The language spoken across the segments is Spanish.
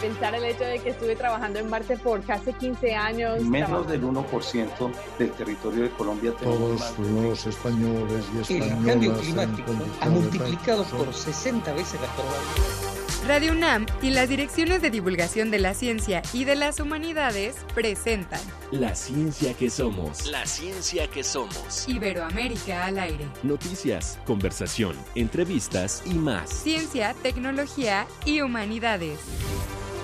pensar el hecho de que estuve trabajando en Marte por casi 15 años. Menos del 1% del territorio de Colombia. Todos los españoles y españolas. El cambio climático ha multiplicado por 60 veces la probabilidad. Radio UNAM y las direcciones de divulgación de la ciencia y de las humanidades presentan La ciencia que somos. La ciencia que somos. Iberoamérica al aire. Noticias, conversación, entrevistas y más. Ciencia, tecnología y humanidades.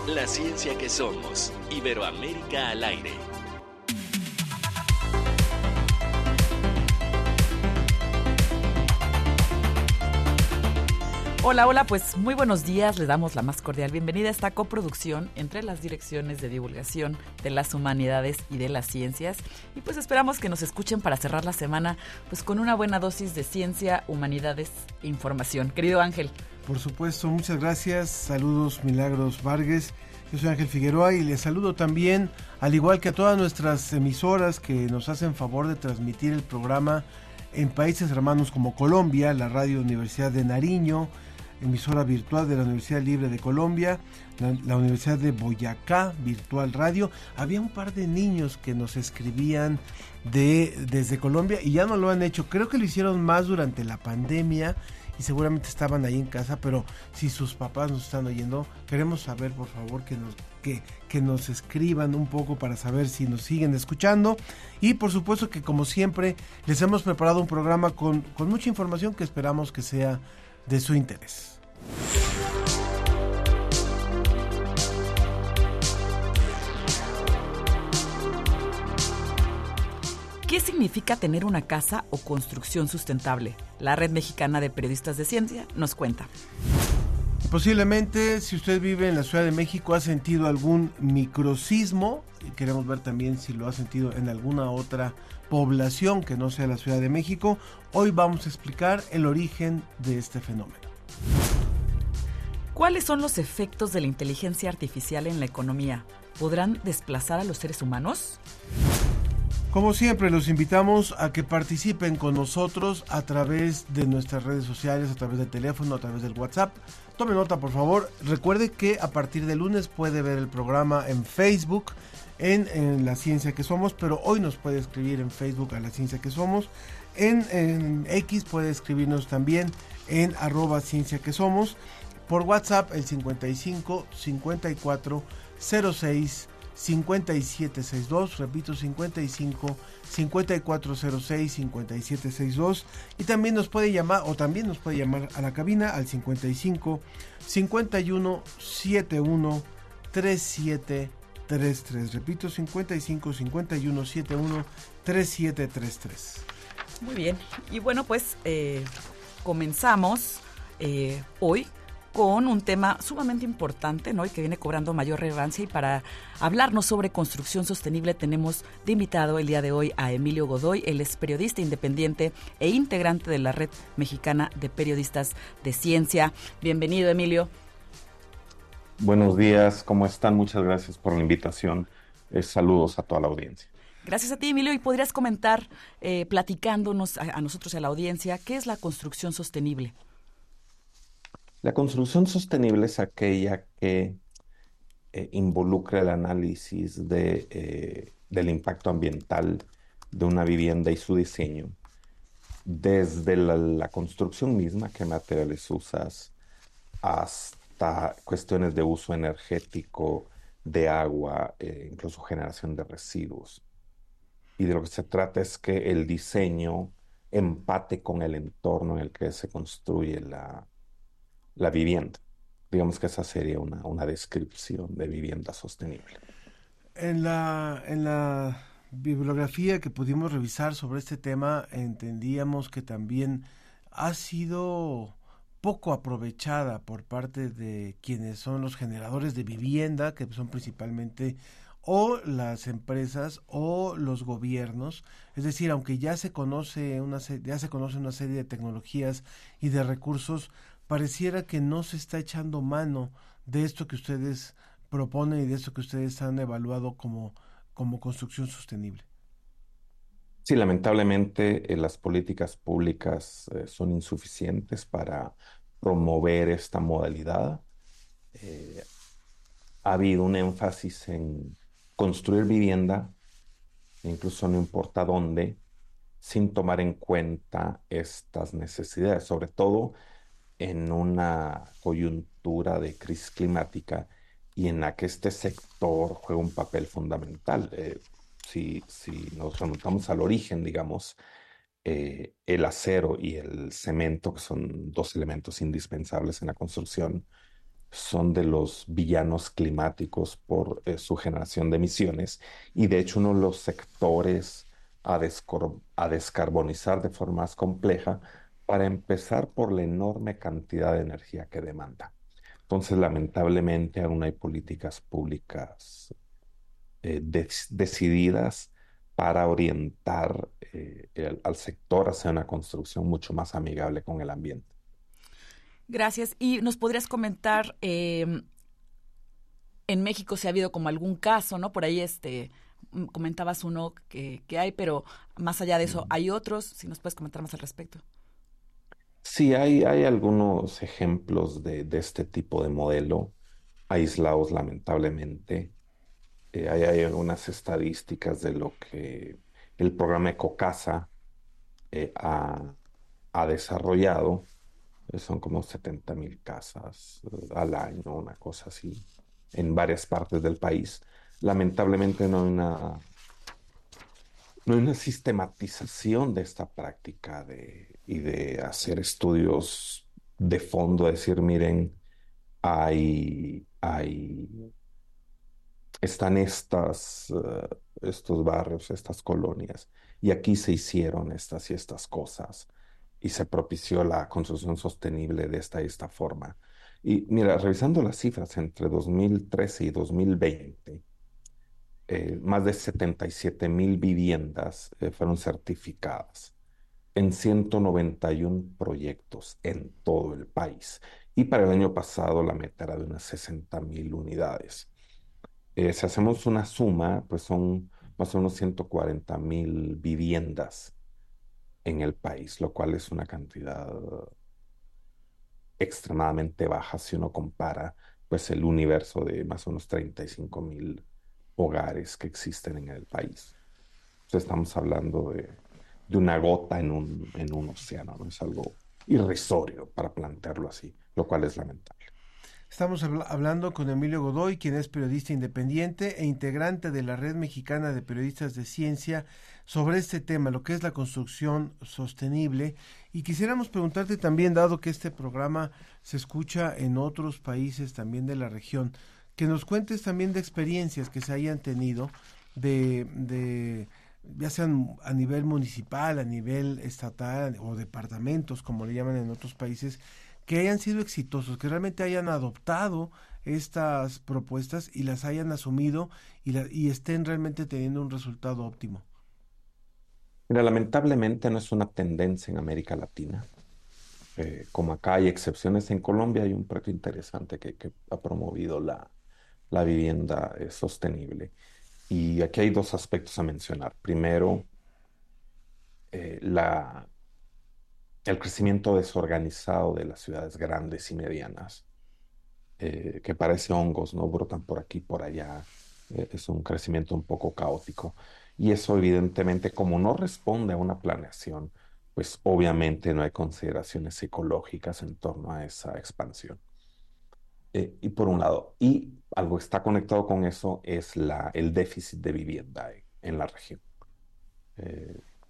La ciencia que somos. Iberoamérica al aire. Hola, hola, pues muy buenos días. Le damos la más cordial bienvenida a esta coproducción entre las direcciones de divulgación de las humanidades y de las ciencias. Y pues esperamos que nos escuchen para cerrar la semana pues con una buena dosis de ciencia, humanidades e información. Querido Ángel. Por supuesto, muchas gracias. Saludos, Milagros Vargas. Yo soy Ángel Figueroa y les saludo también, al igual que a todas nuestras emisoras que nos hacen favor de transmitir el programa en países hermanos como Colombia, la Radio Universidad de Nariño, emisora virtual de la Universidad Libre de Colombia, la, Universidad de Boyacá, Virtual Radio. Había un par de niños que nos escribían de, desde Colombia y ya no lo han hecho. Creo que lo hicieron más durante la pandemia y seguramente estaban ahí en casa, pero si sus papás nos están oyendo, queremos saber por favor que nos, que, que nos escriban un poco para saber si nos siguen escuchando. Y por supuesto que como siempre les hemos preparado un programa con, con mucha información que esperamos que sea de su interés. ¿Qué significa tener una casa o construcción sustentable? La Red Mexicana de Periodistas de Ciencia nos cuenta. Posiblemente, si usted vive en la Ciudad de México, ha sentido algún microsismo. Y queremos ver también si lo ha sentido en alguna otra población que no sea la Ciudad de México. Hoy vamos a explicar el origen de este fenómeno. ¿Cuáles son los efectos de la inteligencia artificial en la economía? ¿Podrán desplazar a los seres humanos? Como siempre, los invitamos a que participen con nosotros a través de nuestras redes sociales, a través del teléfono, a través del WhatsApp. Tome nota, por favor. Recuerde que a partir de lunes puede ver el programa en Facebook, en, La Ciencia que Somos, pero hoy nos puede escribir en Facebook a La Ciencia que Somos. En, en X puede escribirnos también en arroba Ciencia que Somos. Por WhatsApp el 55 54 06 5762, repito 55 5406 5762 y también nos puede llamar o también nos puede llamar a la cabina al 55 51 71 3733, repito 55 51 71 3733. Muy bien, y bueno pues eh, comenzamos eh, hoy con un tema sumamente importante, ¿no? Y que viene cobrando mayor relevancia. Y para hablarnos sobre construcción sostenible tenemos de invitado el día de hoy a Emilio Godoy. Él es periodista independiente e integrante de la Red Mexicana de Periodistas de Ciencia. Bienvenido, Emilio. Buenos días, ¿cómo están? Muchas gracias por la invitación. Eh, saludos a toda la audiencia. Gracias a ti, Emilio. Y podrías comentar, eh, platicándonos a, a nosotros y a la audiencia, ¿qué es la construcción sostenible? La construcción sostenible es aquella que eh, involucra el análisis de, eh, del impacto ambiental de una vivienda y su diseño, desde la, la, construcción misma, qué materiales usas, hasta cuestiones de uso energético, de agua, eh, incluso generación de residuos. Y de lo que se trata es que el diseño empate con el entorno en el que se construye la, la vivienda. Digamos que esa sería una, una descripción de vivienda sostenible. En la, en la bibliografía que pudimos revisar sobre este tema, entendíamos que también ha sido poco aprovechada por parte de quienes son los generadores de vivienda, que son principalmente o las empresas o los gobiernos, es decir, aunque ya se conoce una ya se conoce una serie de tecnologías y de recursos, pareciera que no se está echando mano de esto que ustedes proponen y de esto que ustedes han evaluado como, como construcción sostenible. Sí, lamentablemente eh, las políticas públicas eh, son insuficientes para promover esta modalidad. Eh, ha habido un énfasis en construir vivienda, incluso no importa dónde, sin tomar en cuenta estas necesidades, sobre todo en una coyuntura de crisis climática y en la que este sector juega un papel fundamental. Si, nos remontamos al origen, digamos, eh, el acero y el cemento, que son dos elementos indispensables en la construcción, son de los villanos climáticos por eh, su generación de emisiones y de hecho uno de los sectores a, a descarbonizar de forma más compleja para empezar por la enorme cantidad de energía que demanda. Entonces, lamentablemente, aún hay políticas públicas eh, decididas para orientar eh, al sector hacia una construcción mucho más amigable con el ambiente. Gracias. Y nos podrías comentar, em, en México si ha habido como algún caso, ¿no? Por ahí este mm, comentabas uno que, que hay, pero más allá de eso, ¿hay otros? Si nos puedes comentar más al respecto. Sí, hay, hay algunos ejemplos de, de este tipo de modelo aislados lamentablemente. Eh, hay, algunas estadísticas de lo que el programa Ecocasa eh, ha, ha, desarrollado. Eh, son como 70 mil casas al año, una cosa así, en varias partes del país. Lamentablemente no hay una no una sistematización de esta práctica de, y de hacer estudios de fondo, decir, miren, hay, hay, están estas, uh, estos barrios, estas colonias, y aquí se hicieron estas y estas cosas, y se propició la construcción sostenible de esta y esta forma. Y mira, revisando las cifras entre 2013 y 2020, eh, más de 77 mil viviendas eh, fueron certificadas en 191 proyectos en todo el país. Y para el año pasado la meta era de unas 60 mil unidades. Eh, si hacemos una suma, pues son más o menos 140 mil viviendas en el país, lo cual es una cantidad extremadamente baja si uno compara pues el universo de más o menos 35 mil hogares que existen en el país. Estamos hablando de, una gota en un, océano, ¿no? Es algo irrisorio para plantearlo así, lo cual es lamentable. Estamos hablando con Emilio Godoy, quien es periodista independiente e integrante de la Red Mexicana de Periodistas de Ciencia, sobre este tema, lo que es la construcción sostenible. Y quisiéramos preguntarte también, dado que este programa se escucha en otros países también de la región, que nos cuentes también de experiencias que se hayan tenido de, de ya sean a nivel municipal, a nivel estatal o departamentos, como le llaman en otros países, que hayan sido exitosos, que realmente hayan adoptado estas propuestas y las hayan asumido y, estén realmente teniendo un resultado óptimo. Mira, lamentablemente no es una tendencia en América Latina. Eh, como acá hay excepciones, en Colombia hay un proyecto interesante que, ha promovido la, la vivienda es sostenible. Y aquí hay dos aspectos a mencionar. Primero, eh, la, el crecimiento desorganizado de las ciudades grandes y medianas, eh, que parece hongos, ¿no? Brotan por aquí, por allá. Eh, es un crecimiento un poco caótico. Y eso evidentemente, como no responde a una planeación, pues obviamente no hay consideraciones ecológicas en torno a esa expansión. Eh, y por un lado, y algo que está conectado con eso es el déficit de vivienda en la región.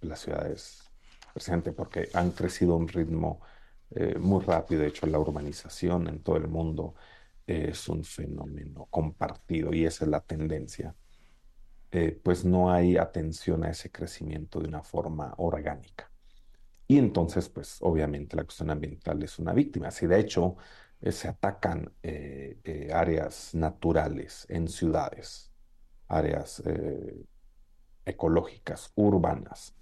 Las ciudades, precisamente porque han crecido a un ritmo eh, muy rápido, de hecho la urbanización en todo el mundo es un fenómeno compartido y esa es la tendencia. pues no hay atención a ese crecimiento de una forma orgánica. Y entonces, pues obviamente la cuestión ambiental es una víctima. Si de hecho eh, se atacan eh, eh, áreas naturales en ciudades, áreas ecológicas, urbanas,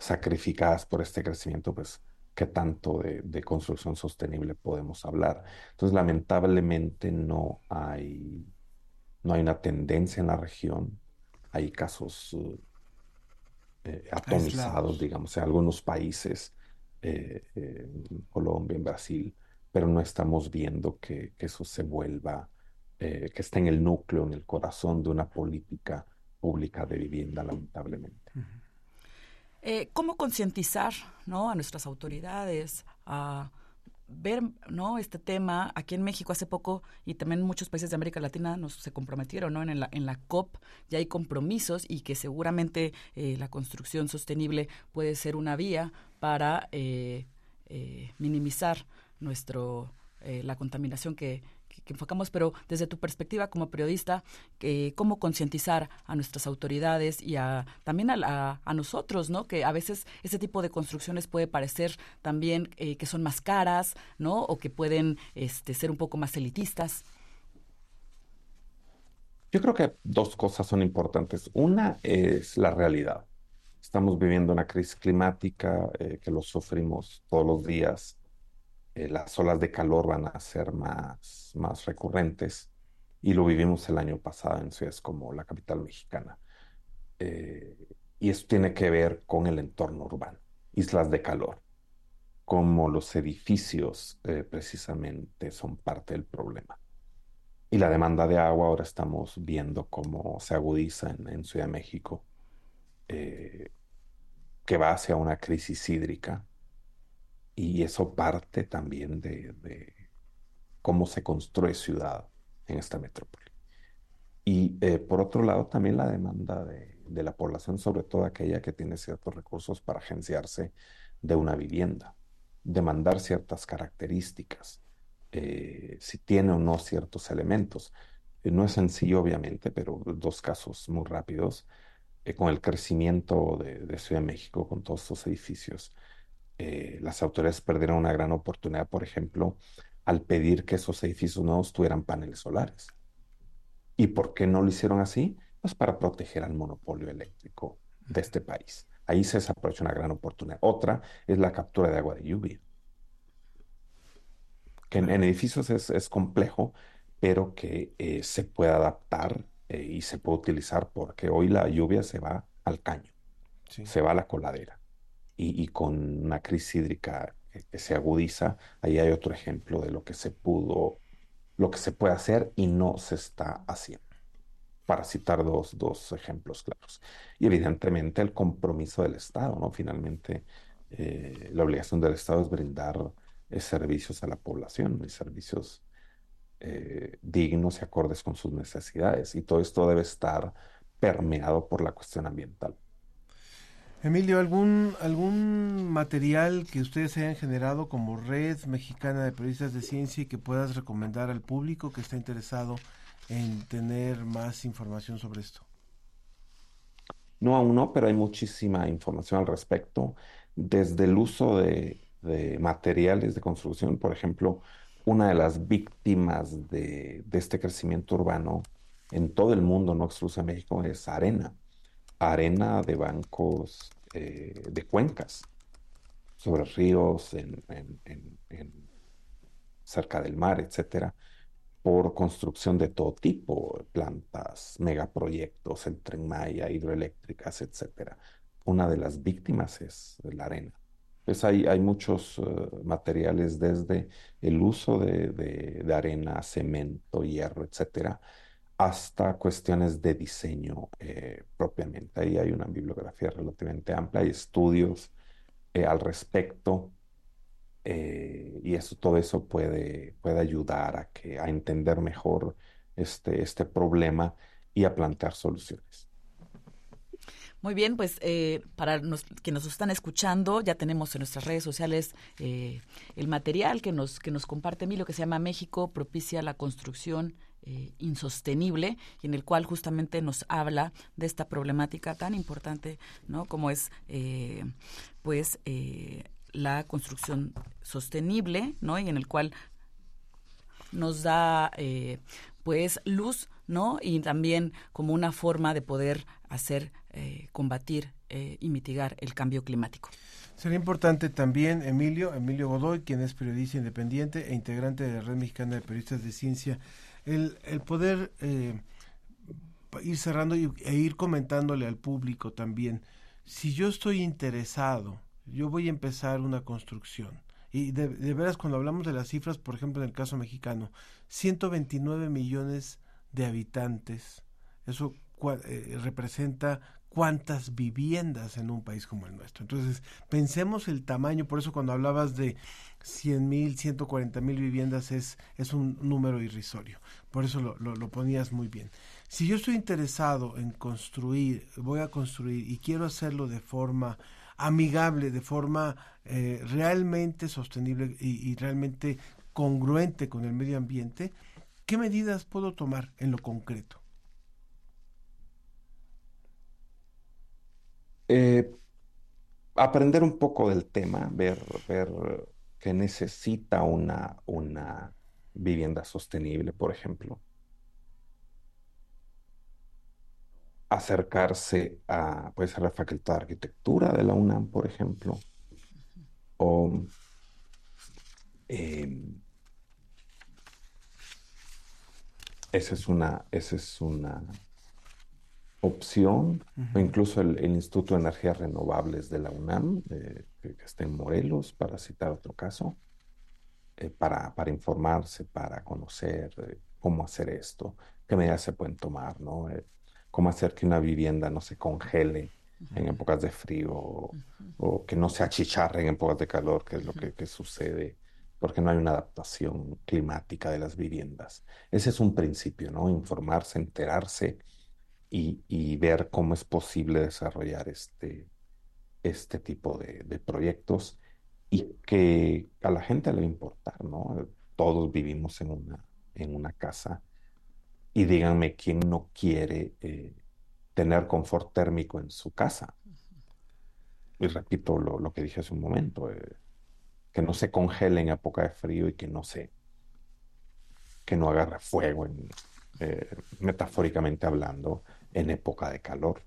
sacrificadas por este crecimiento, pues, ¿qué tanto de, de, construcción sostenible podemos hablar? Entonces, lamentablemente no hay, no hay una tendencia en la región, hay casos atomizados, digamos, en algunos países, en Colombia, en Brasil, pero no estamos viendo que, eso se vuelva eh, que está en el núcleo, en el corazón de una política pública de vivienda, lamentablemente. Eh, ¿Cómo concientizar ¿no? a nuestras autoridades a ver ¿no? este tema aquí en México hace poco y también muchos países de América Latina nos se comprometieron ¿no? en, la, en la COP ya hay compromisos y que seguramente eh, la construcción sostenible puede ser una vía para eh, minimizar nuestro la contaminación que, que, enfocamos, pero desde tu perspectiva como periodista, eh, cómo concientizar a nuestras autoridades y a, también a, a, nosotros, ¿no? Que a veces ese tipo de construcciones puede parecer también eh, que son más caras, ¿no? O que pueden este, ser un poco más elitistas. Yo creo que dos cosas son importantes. Una es la realidad. Estamos viviendo una crisis climática eh, que lo sufrimos todos los días eh, las olas de calor van a ser más, más recurrentes y lo vivimos el año pasado en ciudades como la capital mexicana. Eh, y eso tiene que ver con el entorno urbano, islas de calor, como los edificios eh, precisamente son parte del problema. Y la demanda de agua ahora estamos viendo cómo se agudiza en, en Ciudad de México, que va hacia una crisis hídrica y eso parte también de, cómo se construye ciudad en esta metrópoli. Y eh, por otro lado, también la demanda de, la población, sobre todo aquella que tiene ciertos recursos para agenciarse de una vivienda, demandar ciertas características, eh, si tiene o no ciertos elementos. Eh, no es sencillo, obviamente, pero dos casos muy rápidos. con el crecimiento de, de Ciudad de México, con todos estos edificios, eh, las autoridades perdieron una gran oportunidad, por ejemplo, al pedir que esos edificios nuevos tuvieran paneles solares. ¿Y por qué no lo hicieron así? Pues para proteger al monopolio eléctrico de este país. Ahí se desaprovecha una gran oportunidad. Otra es la captura de agua de lluvia, que en, edificios es, complejo, pero que eh, se puede adaptar eh, y se puede utilizar porque hoy la lluvia se va al caño, se va a la coladera y, con una crisis hídrica que, se agudiza, ahí hay otro ejemplo de lo que se pudo, lo que se puede hacer y no se está haciendo. Para citar dos, dos ejemplos claros. Y evidentemente el compromiso del Estado, ¿no? Finalmente, eh, la obligación del Estado es brindar eh, servicios a la población y servicios eh, dignos y acordes con sus necesidades. Y todo esto debe estar permeado por la cuestión ambiental. Emilio, ¿algún, ¿algún material que ustedes hayan generado como Red Mexicana de Periodistas de Ciencia y que puedas recomendar al público que está interesado en tener más información sobre esto? No, aún no, pero hay muchísima información al respecto, desde el uso de, materiales de construcción, por ejemplo, una de las víctimas de, de este crecimiento urbano en todo el mundo, no exclusivamente México, es arena arena de bancos eh, de cuencas, sobre ríos, cerca del mar, etcétera, por construcción de todo tipo, plantas, megaproyectos, el tren hidroeléctricas, etcétera. Una de las víctimas es la arena. Pues hay, hay muchos eh, materiales desde el uso de, de arena, cemento, hierro, etcétera, hasta cuestiones de diseño eh, propiamente. Ahí hay una bibliografía relativamente amplia, hay estudios eh, al respecto eh, y eso, todo eso puede, puede ayudar a, que, a entender mejor este, este problema y a plantear soluciones. Muy bien, pues para los que nos están escuchando, ya tenemos en nuestras redes sociales el material que nos, que nos comparte Emilio, que se llama México propicia la construcción eh, insostenible y en el cual justamente nos habla de esta problemática tan importante, ¿no? Como es, eh, pues, eh, la construcción sostenible, ¿no? Y en el cual nos da, pues, luz, ¿no? Y también como una forma de poder hacer, combatir y mitigar el cambio climático. Sería importante también Emilio, Emilio Godoy, quien es periodista independiente e integrante de la Red Mexicana de Periodistas de Ciencia, el, el poder eh, ir cerrando y, e ir comentándole al público también, si yo estoy interesado, yo voy a empezar una construcción Y de, veras, cuando hablamos de las cifras, por ejemplo, en el caso mexicano, 129 millones de habitantes, eso eh, representa cuántas viviendas en un país como el nuestro. Entonces, pensemos el tamaño, por eso cuando hablabas de 100 mil, 140 mil viviendas es, es un número irrisorio. Por eso lo, lo, ponías muy bien. Si yo estoy interesado en construir, voy a construir y quiero hacerlo de forma amigable, de forma eh, realmente sostenible y, realmente congruente con el medio ambiente, ¿qué medidas puedo tomar en lo concreto? Eh, aprender un poco del tema, ver, ver que necesita una, una vivienda sostenible, por ejemplo. Acercarse a, puede ser la Facultad de Arquitectura de la UNAM, por ejemplo. O em, esa es una, esa es una opción, o incluso el, Instituto de Energías Renovables de la UNAM, que, está en Morelos, para citar otro caso, eh, para, para, informarse, para conocer eh, cómo hacer esto, qué medidas se pueden tomar, ¿no? Eh, cómo hacer que una vivienda no se congele en épocas de frío o, que no se achicharre en épocas de calor, que es lo que, que sucede porque no hay una adaptación climática de las viviendas. Ese es un principio, ¿no? Informarse, enterarse y, ver cómo es posible desarrollar este, este tipo de, proyectos y que a la gente le va a importar, ¿no? Todos vivimos en una, en una casa y díganme quién no quiere eh, tener confort térmico en su casa. Y repito lo, que dije hace un momento, eh, que no se congele en época de frío y que no se, que no agarre fuego, eh, metafóricamente hablando, en época de calor,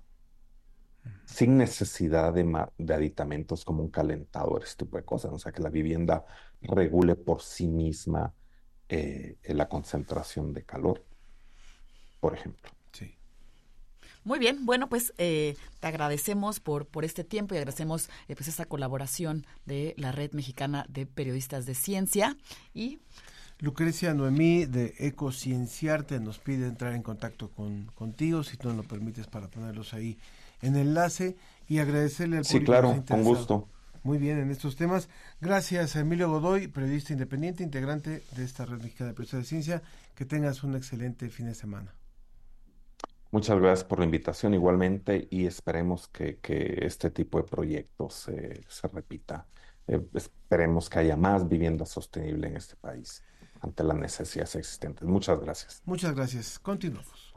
sin necesidad de, de, aditamentos como un calentador, este tipo de cosas. O sea, que la vivienda regule por sí misma eh, la concentración de calor, por ejemplo. Sí. Muy bien, bueno, pues eh, te agradecemos por, por este tiempo y agradecemos eh, pues esta colaboración de la Red Mexicana de Periodistas de Ciencia y Lucrecia Noemí de Ecocienciarte nos pide entrar en contacto con, contigo, si tú nos lo permites, para ponerlos ahí en enlace y agradecerle al Sí, claro, con gusto. Muy bien en estos temas. Gracias a Emilio Godoy, periodista independiente, integrante de esta Red Mexicana de Periodistas de Ciencia. Que tengas un excelente fin de semana. Muchas gracias por la invitación igualmente y esperemos que, este tipo de proyectos se repita. Eh, esperemos que haya más vivienda sostenible en este país ante las necesidades existentes. Muchas gracias. Muchas gracias. Continuamos.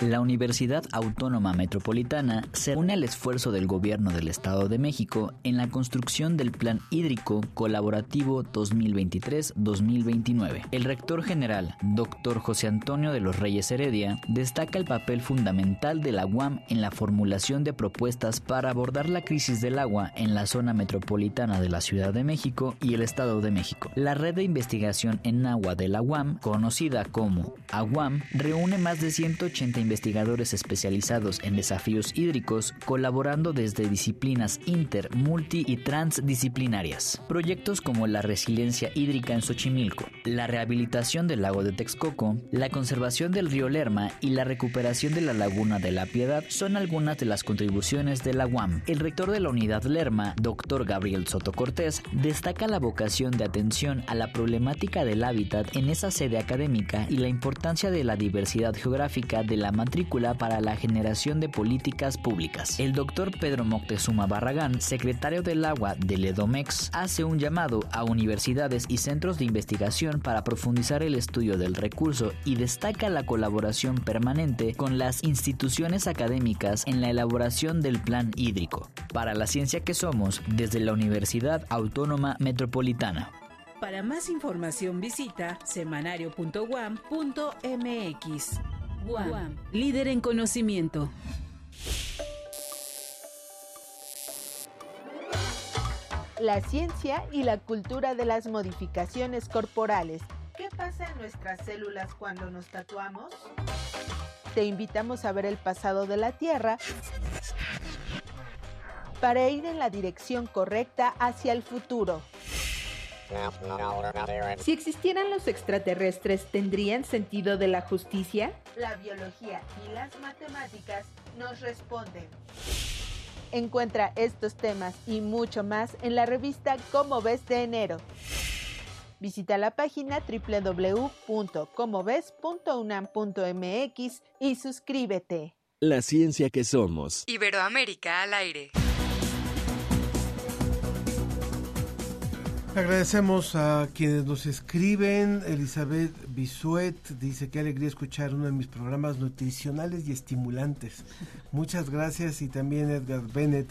La Universidad Autónoma Metropolitana se une al esfuerzo del Gobierno del Estado de México en la construcción del Plan Hídrico Colaborativo 2023-2029. El rector general, doctor José Antonio de los Reyes Heredia, destaca el papel fundamental de la UAM en la formulación de propuestas para abordar la crisis del agua en la zona metropolitana de la Ciudad de México y el Estado de México. La red de investigación en agua de la UAM, conocida como AGUAM, reúne más de 180 investigadores especializados en desafíos hídricos, colaborando desde disciplinas inter, multi y transdisciplinarias. Proyectos como la resiliencia hídrica en Xochimilco, la rehabilitación del lago de Texcoco, la conservación del río Lerma y la recuperación de la laguna de la Piedad son algunas de las contribuciones de la UAM. El rector de la unidad Lerma, doctor Gabriel Soto Cortés, destaca la vocación de atención a la problemática del hábitat en esa sede académica y la importancia de la diversidad geográfica de la matrícula para la generación de políticas públicas. El doctor Pedro Moctezuma Barragán, secretario del agua del EDOMEX, hace un llamado a universidades y centros de investigación para profundizar el estudio del recurso y destaca la colaboración permanente con las instituciones académicas en la elaboración del plan hídrico. Para la ciencia que somos, desde la Universidad Autónoma Metropolitana. Para más información visita semanario.guam.mx. Guam, líder en conocimiento. La ciencia y la cultura de las modificaciones corporales. ¿Qué pasa en nuestras células cuando nos tatuamos? Te invitamos a ver el pasado de la Tierra para ir en la dirección correcta hacia el futuro. Si existieran los extraterrestres, ¿tendrían sentido de la justicia? La biología y las matemáticas nos responden. Encuentra estos temas y mucho más en la revista Cómo ves de enero. Visita la página www.comoves.unam.mx y suscríbete. La ciencia que somos. Iberoamérica al aire. Agradecemos a quienes nos escriben. Elizabeth Bisuet dice que alegría escuchar uno de mis programas nutricionales y estimulantes. Muchas gracias y también Edgar Bennett.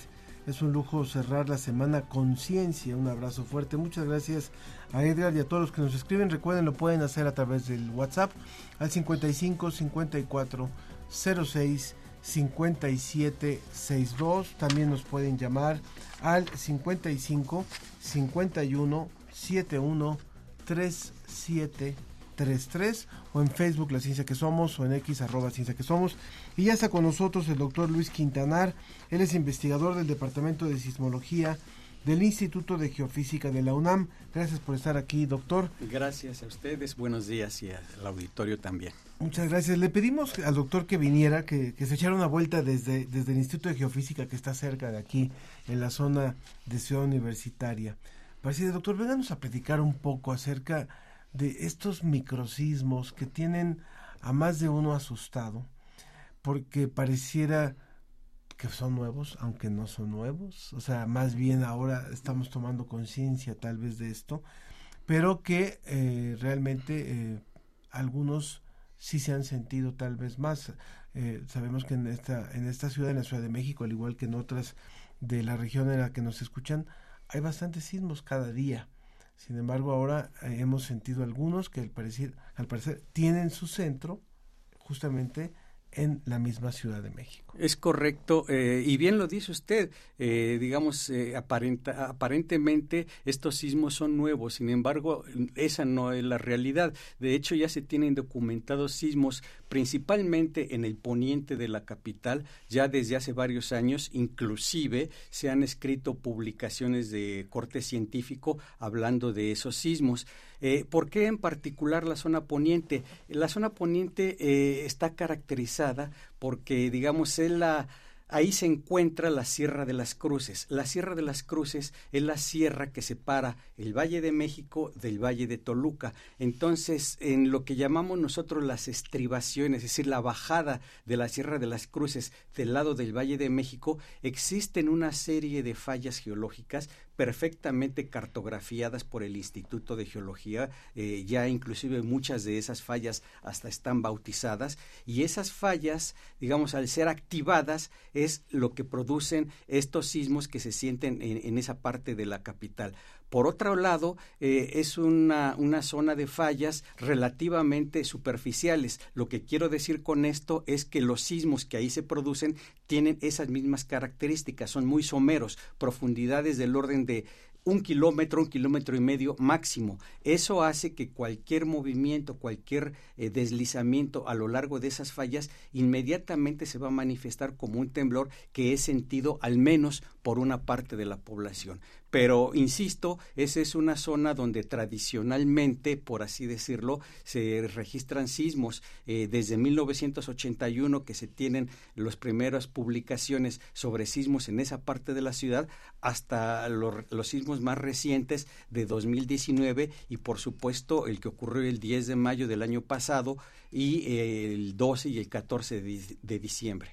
Es un lujo cerrar la semana con ciencia. Un abrazo fuerte. Muchas gracias a Edgar y a todos los que nos escriben. Recuerden, lo pueden hacer a través del WhatsApp al 55 54 06 5762. También nos pueden llamar al 55 51 71 3733 o en Facebook La Ciencia que Somos o en X arroba Ciencia que Somos. Y ya está con nosotros el doctor Luis Quintanar. Él es investigador del Departamento de Sismología del Instituto de Geofísica de la UNAM. Gracias por estar aquí, doctor. Gracias a ustedes, buenos días y al auditorio también. Muchas gracias. Le pedimos al doctor que viniera, que, se echara una vuelta desde, desde el Instituto de Geofísica que está cerca de aquí, en la zona de Ciudad Universitaria. Para decir, doctor, vénganos a platicar un poco acerca de estos microsismos que tienen a más de uno asustado, porque pareciera que son nuevos, aunque no son nuevos, o sea, más bien ahora estamos tomando conciencia tal vez de esto, pero que eh, realmente eh, algunos sí se han sentido tal vez más. Eh, sabemos que en esta, en esta ciudad, en la Ciudad de México, al igual que en otras de la región en la que nos escuchan, hay bastantes sismos cada día. Sin embargo, ahora hemos sentido algunos que al parecer, al parecer tienen su centro justamente en la misma Ciudad de México. Es correcto, eh, y bien lo dice usted, eh, digamos, eh, aparenta, aparentemente estos sismos son nuevos, sin embargo, esa no es la realidad. De hecho, ya se tienen documentados sismos principalmente en el poniente de la capital, ya desde hace varios años, inclusive se han escrito publicaciones de corte científico hablando de esos sismos. Eh, ¿Por qué en particular la zona poniente? La zona poniente eh, está caracterizada porque, digamos, es la ahí se encuentra la Sierra de las Cruces. La Sierra de las Cruces es la sierra que separa el Valle de México del Valle de Toluca. Entonces, en lo que llamamos nosotros las estribaciones, es decir, la bajada de la Sierra de las Cruces del lado del Valle de México, existen una serie de fallas geológicas perfectamente cartografiadas por el Instituto de Geología, eh, ya inclusive muchas de esas fallas hasta están bautizadas y esas fallas, digamos, al ser activadas es lo que producen estos sismos que se sienten en esa parte de la capital. Por otro lado, eh, es una, una zona de fallas relativamente superficiales. Lo que quiero decir con esto es que los sismos que ahí se producen tienen esas mismas características, son muy someros, profundidades del orden de un kilómetro, un kilómetro y medio máximo. Eso hace que cualquier movimiento, cualquier eh, deslizamiento a lo largo de esas fallas inmediatamente se va a manifestar como un temblor que es sentido al menos por una parte de la población. Pero, insisto, esa es una zona donde tradicionalmente, por así decirlo, se registran sismos. Eh, desde 1981 que se tienen las primeras publicaciones sobre sismos en esa parte de la ciudad, hasta los sismos más recientes de 2019 y, por supuesto, el que ocurrió el 10 de mayo del año pasado y eh, el 12 y el 14 de, de diciembre.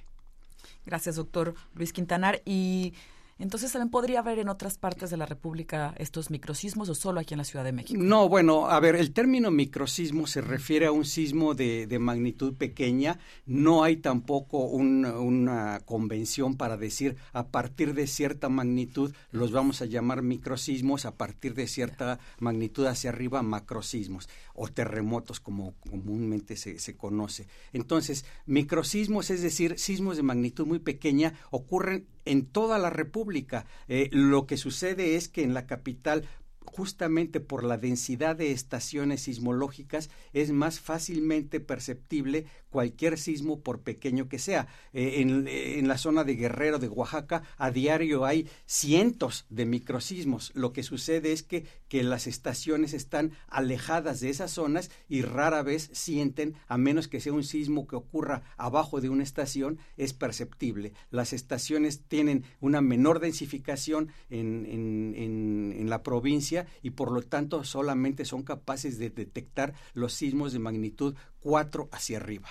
Gracias, doctor Luis Quintanar. Y entonces, ¿también podría haber en otras partes de la República estos microsismos o solo aquí en la Ciudad de México? No, bueno, a ver, el término microsismo se refiere a un sismo de, magnitud pequeña. No hay tampoco una convención para decir a partir de cierta magnitud los vamos a llamar microsismos, a partir de cierta magnitud hacia arriba macrosismos o terremotos como comúnmente se, se conoce. Entonces, microsismos, es decir, sismos de magnitud muy pequeña, ocurren en toda la República. Eh, lo que sucede es que en la capital justamente por la densidad de estaciones sismológicas es más fácilmente perceptible cualquier sismo por pequeño que sea. Eh, en, la zona de Guerrero, de Oaxaca, a diario hay cientos de microsismos. Lo que sucede es que, que las estaciones están alejadas de esas zonas y rara vez sienten, a menos que sea un sismo que ocurra abajo de una estación, es perceptible. Las estaciones tienen una menor densificación en, en, en la provincia y por lo tanto solamente son capaces de detectar los sismos de magnitud 4 hacia arriba.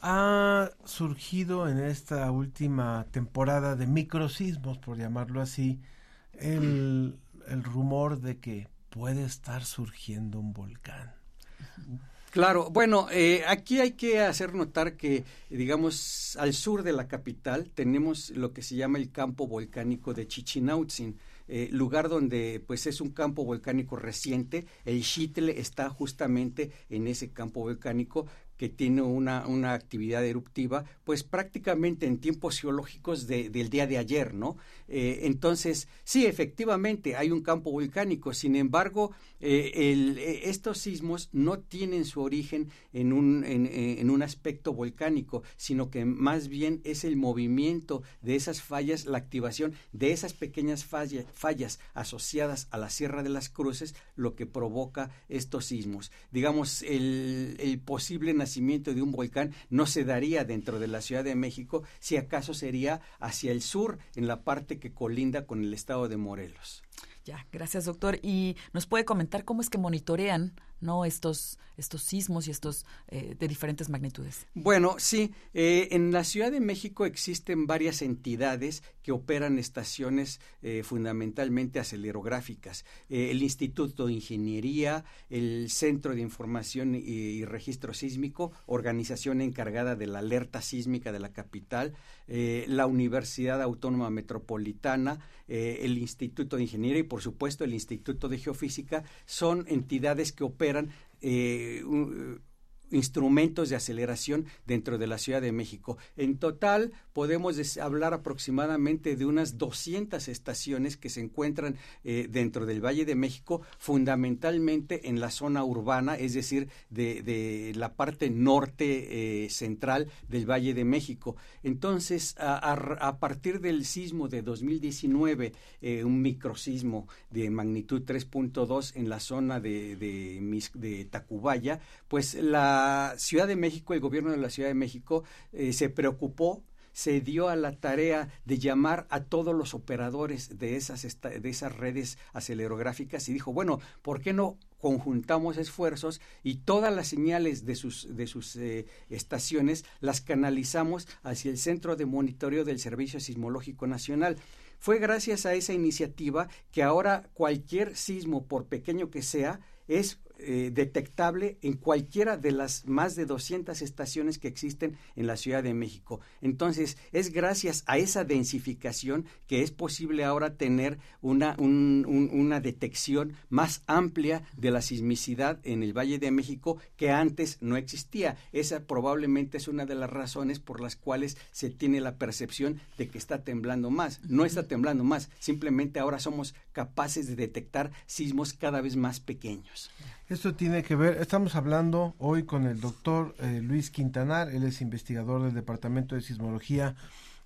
Ha surgido en esta última temporada de microsismos, por llamarlo así, el, rumor de que puede estar surgiendo un volcán. Claro, bueno, eh, aquí hay que hacer notar que, digamos, al sur de la capital tenemos lo que se llama el campo volcánico de Chichinautzin eh, lugar donde pues es un campo volcánico reciente. El Chitle está justamente en ese campo volcánico que tiene una, una actividad eruptiva, pues prácticamente en tiempos geológicos de, del día de ayer, ¿no? Eh, entonces, sí, efectivamente, hay un campo volcánico, sin embargo, eh, eh, estos sismos no tienen su origen en un, en, en, un aspecto volcánico, sino que más bien es el movimiento de esas fallas, la activación de esas pequeñas fallas, fallas asociadas a la Sierra de las Cruces, lo que provoca estos sismos. Digamos, el, el posible nacimiento de un volcán no se daría dentro de la Ciudad de México, si acaso sería hacia el sur, en la parte que colinda con el estado de Morelos. Ya, gracias doctor. ¿Y nos puede comentar cómo es que monitorean no estos estos sismos y estos eh, de diferentes magnitudes? Bueno, sí, eh, en la Ciudad de México existen varias entidades que operan estaciones eh, fundamentalmente acelerográficas. el Instituto de Ingeniería, el Centro de Información y, Registro Sísmico, organización encargada de la alerta sísmica de la capital, la Universidad Autónoma Metropolitana, el Instituto de Ingeniería y por supuesto el Instituto de Geofísica, son entidades que operan eh, instrumentos de aceleración dentro de la Ciudad de México. En total podemos hablar aproximadamente de unas 200 estaciones que se encuentran eh, dentro del Valle de México, fundamentalmente en la zona urbana, es decir, de, la parte norte eh, central del Valle de México. Entonces, a, partir del sismo de 2019, eh, un microsismo de magnitud 3.2 en la zona de, de Tacubaya, pues la Ciudad de México, el gobierno de la Ciudad de México, eh, se preocupó se dio a la tarea de llamar a todos los operadores de esas, de esas redes acelerográficas y dijo, bueno, ¿por qué no conjuntamos esfuerzos y todas las señales de sus, de sus eh, estaciones las canalizamos hacia el Centro de Monitoreo del Servicio Sismológico Nacional? Fue gracias a esa iniciativa que ahora cualquier sismo, por pequeño que sea, es eh, detectable en cualquiera de las más de 200 estaciones que existen en la Ciudad de México. Entonces, es gracias a esa densificación que es posible ahora tener una, una detección más amplia de la sismicidad en el Valle de México que antes no existía. Esa probablemente es una de las razones por las cuales se tiene la percepción de que está temblando más. No está temblando más, simplemente ahora somos capaces de detectar sismos cada vez más pequeños. Esto tiene que ver, estamos hablando hoy con el doctor eh, Luis Quintanar, él es investigador del Departamento de Sismología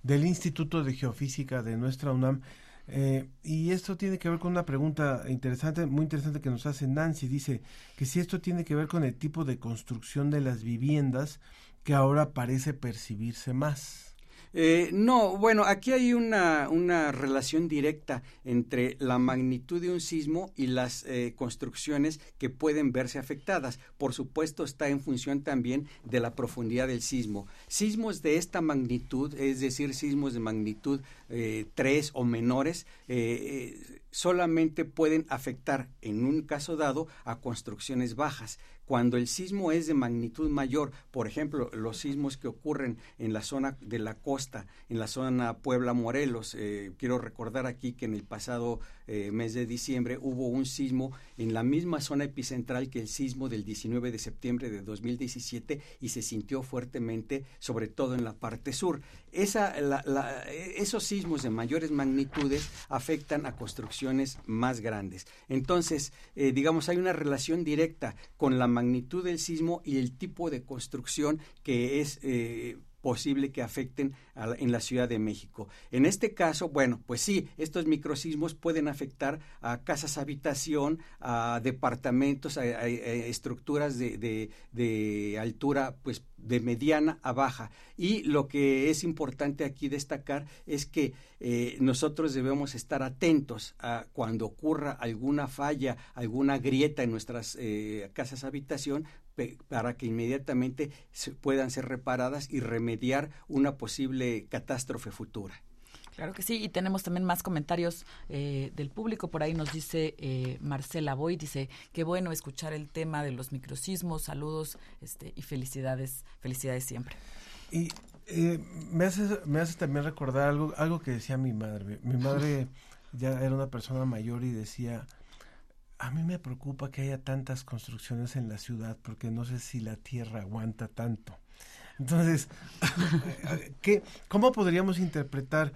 del Instituto de Geofísica de nuestra UNAM. Eh, y esto tiene que ver con una pregunta interesante, muy interesante que nos hace Nancy. Dice que si esto tiene que ver con el tipo de construcción de las viviendas que ahora parece percibirse más. Eh, no, bueno, aquí hay una, una, relación directa entre la magnitud de un sismo y las eh, construcciones que pueden verse afectadas. Por supuesto, está en función también de la profundidad del sismo. Sismos de esta magnitud, es decir, sismos de magnitud eh, 3 o menores, eh, solamente pueden afectar, en un caso dado, a construcciones bajas. Cuando el sismo es de magnitud mayor, por ejemplo, los sismos que ocurren en la zona de la costa, en la zona Puebla-Morelos, eh, quiero recordar aquí que en el pasado eh, mes de diciembre, hubo un sismo en la misma zona epicentral que el sismo del 19 de septiembre de 2017 y se sintió fuertemente, sobre todo en la parte sur. Esos sismos de mayores magnitudes afectan a construcciones más grandes. Entonces, eh, digamos, hay una relación directa con la magnitud del sismo y el tipo de construcción que es eh, posible que afecten en la Ciudad de México. En este caso, bueno, pues sí, estos microsismos pueden afectar a casas habitación, a departamentos, a, estructuras de, de, altura, pues de mediana a baja. Y lo que es importante aquí destacar es que eh, nosotros debemos estar atentos a cuando ocurra alguna falla, alguna grieta en nuestras eh, casas habitación, para que inmediatamente puedan ser reparadas y remediar una posible catástrofe futura. Claro que sí, y tenemos también más comentarios eh, del público. Por ahí nos dice eh, Marcela Boy, dice, qué bueno escuchar el tema de los microsismos, saludos este, y felicidades, felicidades siempre. Y eh, me, hace, me hace también recordar algo, algo que decía mi madre. Mi madre ya era una persona mayor y decía, a mí me preocupa que haya tantas construcciones en la ciudad porque no sé si la tierra aguanta tanto. Entonces, ¿qué, ¿cómo podríamos interpretar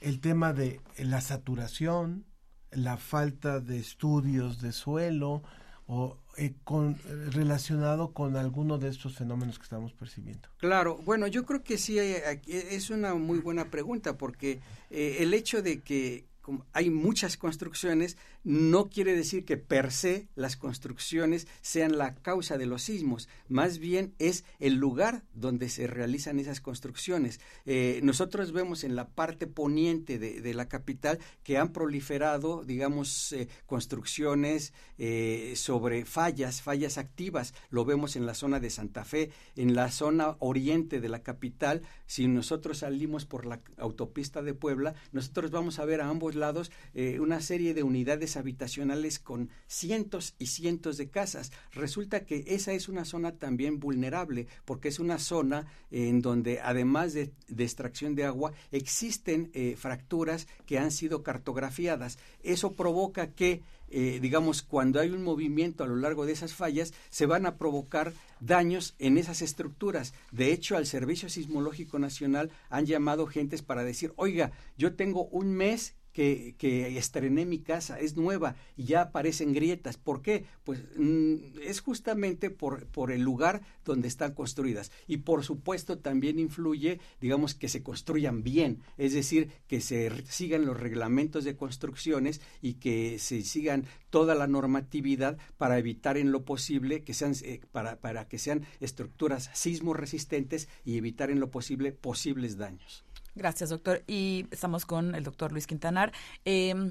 el tema de la saturación, la falta de estudios de suelo o eh, con, relacionado con alguno de estos fenómenos que estamos percibiendo? Claro, bueno, yo creo que sí, es una muy buena pregunta porque eh, el hecho de que hay muchas construcciones, no quiere decir que per se las construcciones sean la causa de los sismos, más bien es el lugar donde se realizan esas construcciones. Eh, nosotros vemos en la parte poniente de, la capital que han proliferado, digamos, eh, construcciones eh, sobre fallas, fallas activas. Lo vemos en la zona de Santa Fe, en la zona oriente de la capital. Si nosotros salimos por la autopista de Puebla, nosotros vamos a ver a ambos lados eh, una serie de unidades habitacionales con cientos y cientos de casas. Resulta que esa es una zona también vulnerable porque es una zona en donde además de, extracción de agua existen eh, fracturas que han sido cartografiadas. Eso provoca que eh, digamos, cuando hay un movimiento a lo largo de esas fallas, se van a provocar daños en esas estructuras. De hecho, al Servicio Sismológico Nacional han llamado gentes para decir, oiga, yo tengo un mes que, estrené mi casa, es nueva y ya aparecen grietas. ¿Por qué? Pues mm, es justamente por, por el lugar donde están construidas. Y por supuesto también influye, digamos, que se construyan bien, es decir, que se sigan los reglamentos de construcciones y que se sigan toda la normatividad para evitar en lo posible que sean, eh, para, para que sean estructuras sismo resistentes y evitar en lo posible posibles daños. Gracias, doctor. Y estamos con el doctor Luis Quintanar. Eh,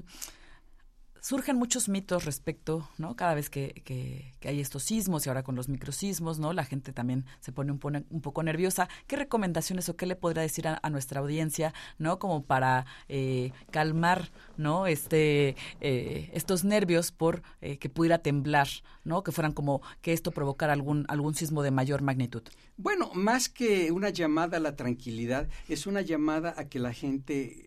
surgen muchos mitos respecto, ¿no? Cada vez que, que, hay estos sismos y ahora con los microsismos, ¿no? La gente también se pone un, un poco nerviosa. ¿Qué recomendaciones o qué le podría decir a, nuestra audiencia, ¿no? Como para eh, calmar, ¿no? Este, eh, estos nervios por eh, que pudiera temblar, ¿no? Que fueran como que esto provocara algún, algún sismo de mayor magnitud. Bueno, más que una llamada a la tranquilidad, es una llamada a que la gente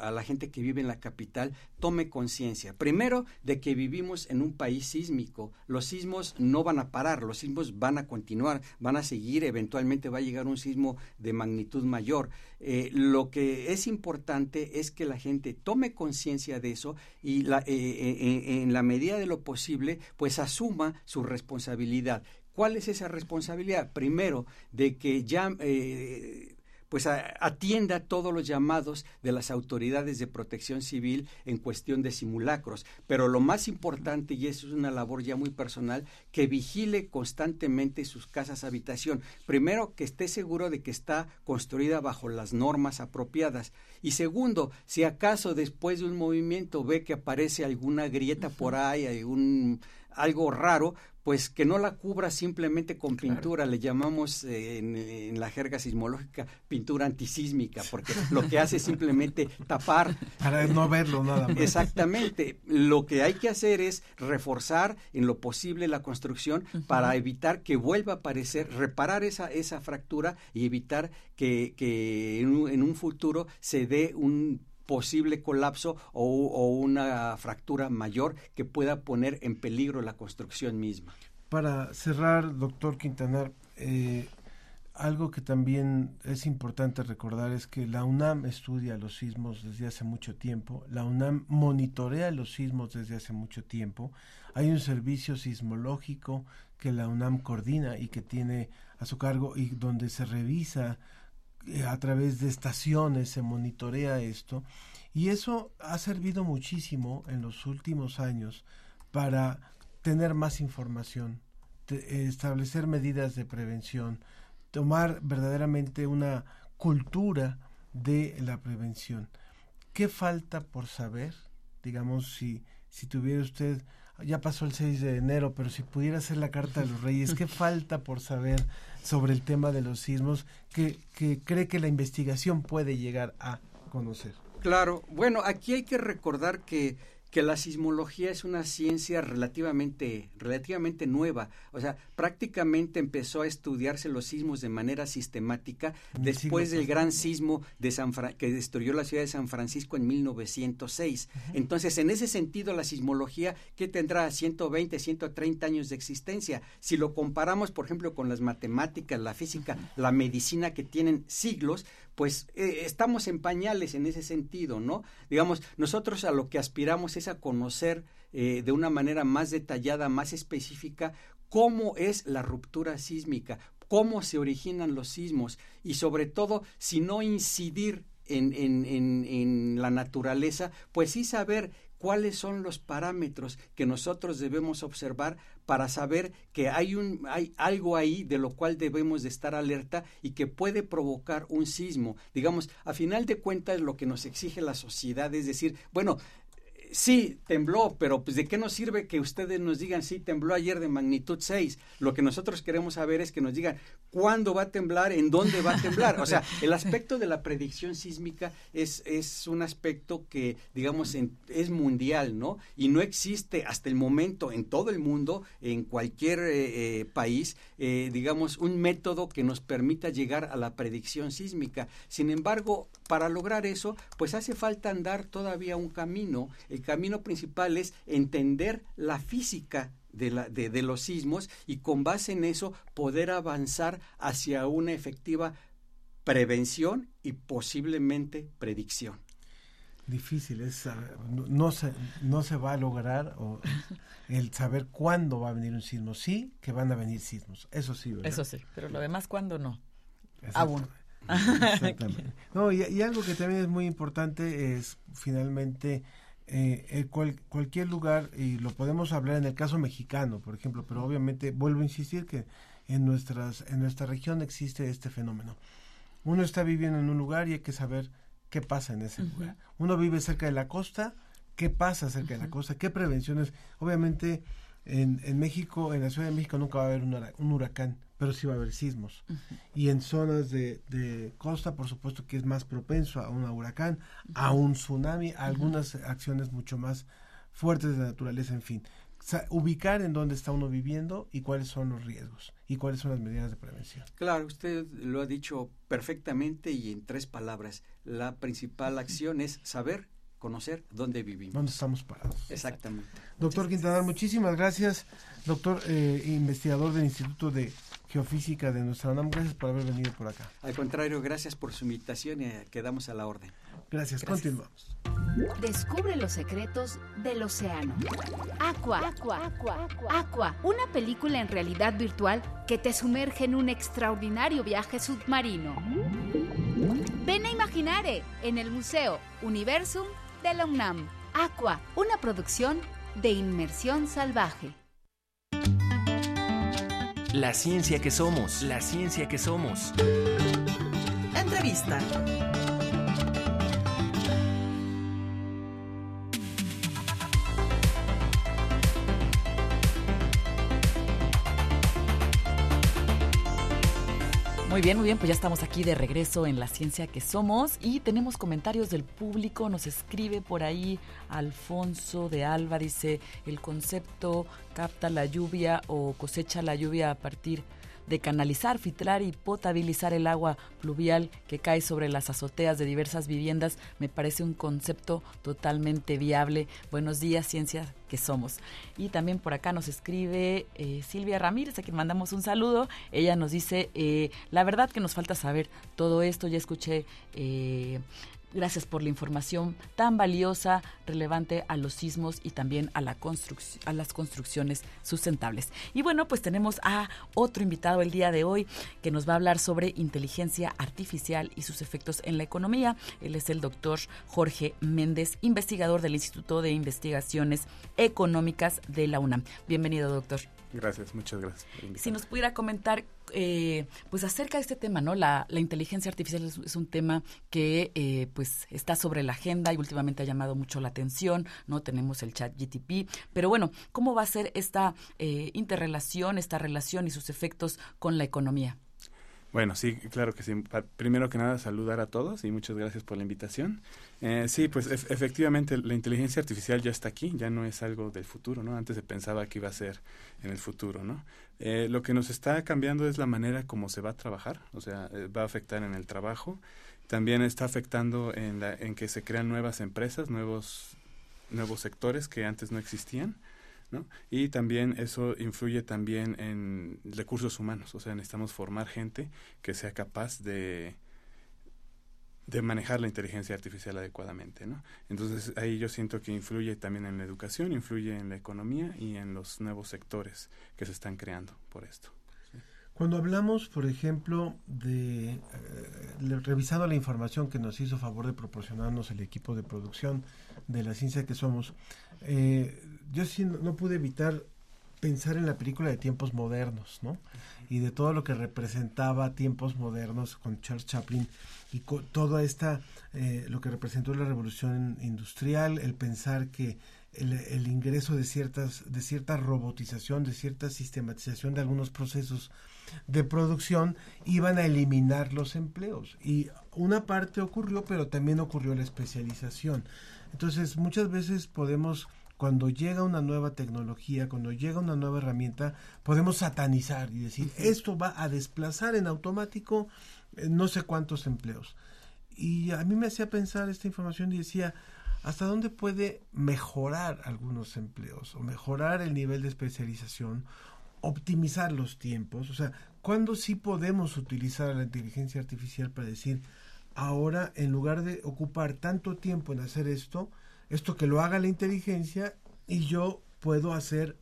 a la gente que vive en la capital tome conciencia. Primero, de que vivimos en un país sísmico. Los sismos no van a parar, los sismos van a continuar, van a seguir, eventualmente va a llegar un sismo de magnitud mayor. Eh, lo que es importante es que la gente tome conciencia de eso y eh, eh, en la medida de lo posible, pues asuma su responsabilidad. ¿Cuál es esa responsabilidad? Primero, de que ya pues atienda todos los llamados de las autoridades de protección civil en cuestión de simulacros. Pero lo más importante, y eso es una labor ya muy personal, que vigile constantemente sus casas habitación. Primero, que esté seguro de que está construida bajo las normas apropiadas. Y segundo, si acaso después de un movimiento ve que aparece alguna grieta por ahí, algún algo raro, pues que no la cubra simplemente con pintura, le llamamos eh, en, la jerga sismológica pintura antisísmica, porque lo que hace es simplemente tapar. Para no verlo nada más. Exactamente. Lo que hay que hacer es reforzar en lo posible la construcción para evitar que vuelva a aparecer, reparar esa, esa fractura y evitar que, que en un futuro se dé un posible colapso o, una fractura mayor que pueda poner en peligro la construcción misma. Para cerrar, doctor Quintanar, eh, algo que también es importante recordar es que la UNAM estudia los sismos desde hace mucho tiempo, la UNAM monitorea los sismos desde hace mucho tiempo, hay un servicio sismológico que la UNAM coordina y que tiene a su cargo y donde se revisa a través de estaciones, se monitorea esto y eso ha servido muchísimo en los últimos años para tener más información, establecer medidas de prevención, tomar verdaderamente una cultura de la prevención. ¿Qué falta por saber? Digamos, si, si tuviera usted, ya pasó el 6 de enero, pero si pudiera hacer la Carta de los Reyes, ¿qué falta por saber sobre el tema de los sismos que, que cree que la investigación puede llegar a conocer? Claro, bueno, aquí hay que recordar que que la sismología es una ciencia relativamente, relativamente nueva. O sea, prácticamente empezó a estudiarse los sismos de manera sistemática después del gran sismo de San que destruyó la ciudad de San Francisco en 1906. Entonces, en ese sentido, la sismología, que tendrá 120, 130 años de existencia. Si lo comparamos, por ejemplo, con las matemáticas, la física, la medicina, que tienen siglos, pues eh, estamos en pañales en ese sentido, ¿no? Digamos, nosotros a lo que aspiramos es a conocer eh, de una manera más detallada, más específica, cómo es la ruptura sísmica, cómo se originan los sismos y sobre todo, si no incidir en, en, en, en la naturaleza, pues sí saber cuáles son los parámetros que nosotros debemos observar para saber que hay un hay algo ahí de lo cual debemos de estar alerta y que puede provocar un sismo. Digamos, a final de cuentas lo que nos exige la sociedad es decir, bueno, sí, tembló, pero pues de qué nos sirve que ustedes nos digan, sí, tembló ayer de magnitud 6. Lo que nosotros queremos saber es que nos digan cuándo va a temblar, en dónde va a temblar. O sea, el aspecto de la predicción sísmica es, es un aspecto que, digamos, es mundial, ¿no? Y no existe hasta el momento en todo el mundo, en cualquier eh, eh, país, eh, digamos, un método que nos permita llegar a la predicción sísmica. Sin embargo, para lograr eso, pues hace falta andar todavía un camino. El camino principal es entender la física de, la, de, los sismos y con base en eso poder avanzar hacia una efectiva prevención y posiblemente predicción. Difícil, es no, se, no se va a lograr el saber cuándo va a venir un sismo. Sí, que van a venir sismos, eso sí. Eso sí, pero lo demás, ¿cuándo no? Aún. Exactamente. No, y, algo que también es muy importante es finalmente eh, cualquier lugar, y lo podemos hablar en el caso mexicano, por ejemplo, pero obviamente vuelvo a insistir que en, nuestras, en nuestra región existe este fenómeno. Uno está viviendo en un lugar y hay que saber qué pasa en ese lugar. Uno vive cerca de la costa, qué pasa cerca de la costa, qué prevenciones. Obviamente en, en México, en la Ciudad de México nunca va a haber un huracán pero sí va a haber sismos. Y en zonas de, de, costa, por supuesto que es más propenso a un huracán, a un tsunami, a algunas acciones mucho más fuertes de naturaleza, en fin. ubicar en dónde está uno viviendo y cuáles son los riesgos y cuáles son las medidas de prevención. Claro, usted lo ha dicho perfectamente y en tres palabras. La principal acción es saber conocer dónde vivimos. ¿Dónde estamos parados? Exactamente. Doctor Quintanar, muchísimas gracias. Doctor eh, investigador del Instituto de Geofísica de nuestra UNAM, gracias por haber venido por acá. Al contrario, gracias por su invitación y quedamos a la orden. Gracias, continuamos. Descubre los secretos del océano. Aqua, Aqua, Aqua, Aqua, una película en realidad virtual que te sumerge en un extraordinario viaje submarino. Ven a Imaginare en el Museo Universum de la UNAM. Aqua, una producción de inmersión salvaje. La ciencia que somos, la ciencia que somos. Entrevista. Muy bien, muy bien, pues ya estamos aquí de regreso en la ciencia que somos y tenemos comentarios del público, nos escribe por ahí Alfonso de Alba, dice, el concepto capta la lluvia o cosecha la lluvia a partir de canalizar, filtrar y potabilizar el agua pluvial que cae sobre las azoteas de diversas viviendas me parece un concepto totalmente viable. Buenos días, ciencia que somos. Y también por acá nos escribe eh, Silvia Ramírez, a quien mandamos un saludo. Ella nos dice, eh, la verdad que nos falta saber todo esto, ya escuché eh, Gracias por la información tan valiosa, relevante a los sismos y también a, la a las construcciones sustentables. Y bueno, pues tenemos a otro invitado el día de hoy que nos va a hablar sobre inteligencia artificial y sus efectos en la economía. Él es el doctor Jorge Méndez, investigador del Instituto de Investigaciones Económicas de la UNAM. Bienvenido, doctor. Gracias, muchas gracias. si nos pudiera comentar, eh, pues acerca de este tema, ¿no? La, inteligencia artificial es, un tema que, eh, pues, está sobre la agenda y últimamente ha llamado mucho la atención, ¿no? Tenemos el chat GTP, pero bueno, ¿cómo va a ser esta eh, interrelación, esta relación y sus efectos con la economía? Bueno, sí, claro que sí. Primero que nada, saludar a todos y muchas gracias por la invitación. Eh, sí, pues efectivamente la inteligencia artificial ya está aquí, ya no es algo del futuro, ¿no? Antes se pensaba que iba a ser en el futuro, ¿no? Eh, lo que nos está cambiando es la manera como se va a trabajar, o sea, eh, va a afectar en el trabajo, también está afectando en, la, en que se crean nuevas empresas, nuevos, nuevos sectores que antes no existían. ¿No? Y también eso influye también en recursos humanos, o sea, necesitamos formar gente que sea capaz de, de manejar la inteligencia artificial adecuadamente, ¿no? Entonces ahí yo siento que influye también en la educación, influye en la economía y en los nuevos sectores que se están creando por esto. Cuando hablamos, por ejemplo, de eh, revisando la información que nos hizo favor de proporcionarnos el equipo de producción de la ciencia que somos, eh, yo sí no, pude evitar pensar en la película de tiempos modernos, ¿no? Y de todo lo que representaba tiempos modernos con Charles Chaplin y con toda esta, eh, lo que representó la revolución industrial, el pensar que el, el, ingreso de ciertas, de cierta robotización, de cierta sistematización de algunos procesos de producción iban a eliminar los empleos. Y una parte ocurrió, pero también ocurrió la especialización. Entonces, muchas veces podemos cuando llega una nueva tecnología, cuando llega una nueva herramienta, podemos satanizar y decir, esto va a desplazar en automático eh, no sé cuántos empleos. Y a mí me hacía pensar esta información y decía, ¿hasta dónde puede mejorar algunos empleos o mejorar el nivel de especialización, optimizar los tiempos? O sea, ¿cuándo sí podemos utilizar la inteligencia artificial para decir, ahora en lugar de ocupar tanto tiempo en hacer esto, esto que lo haga la inteligencia y yo puedo hacer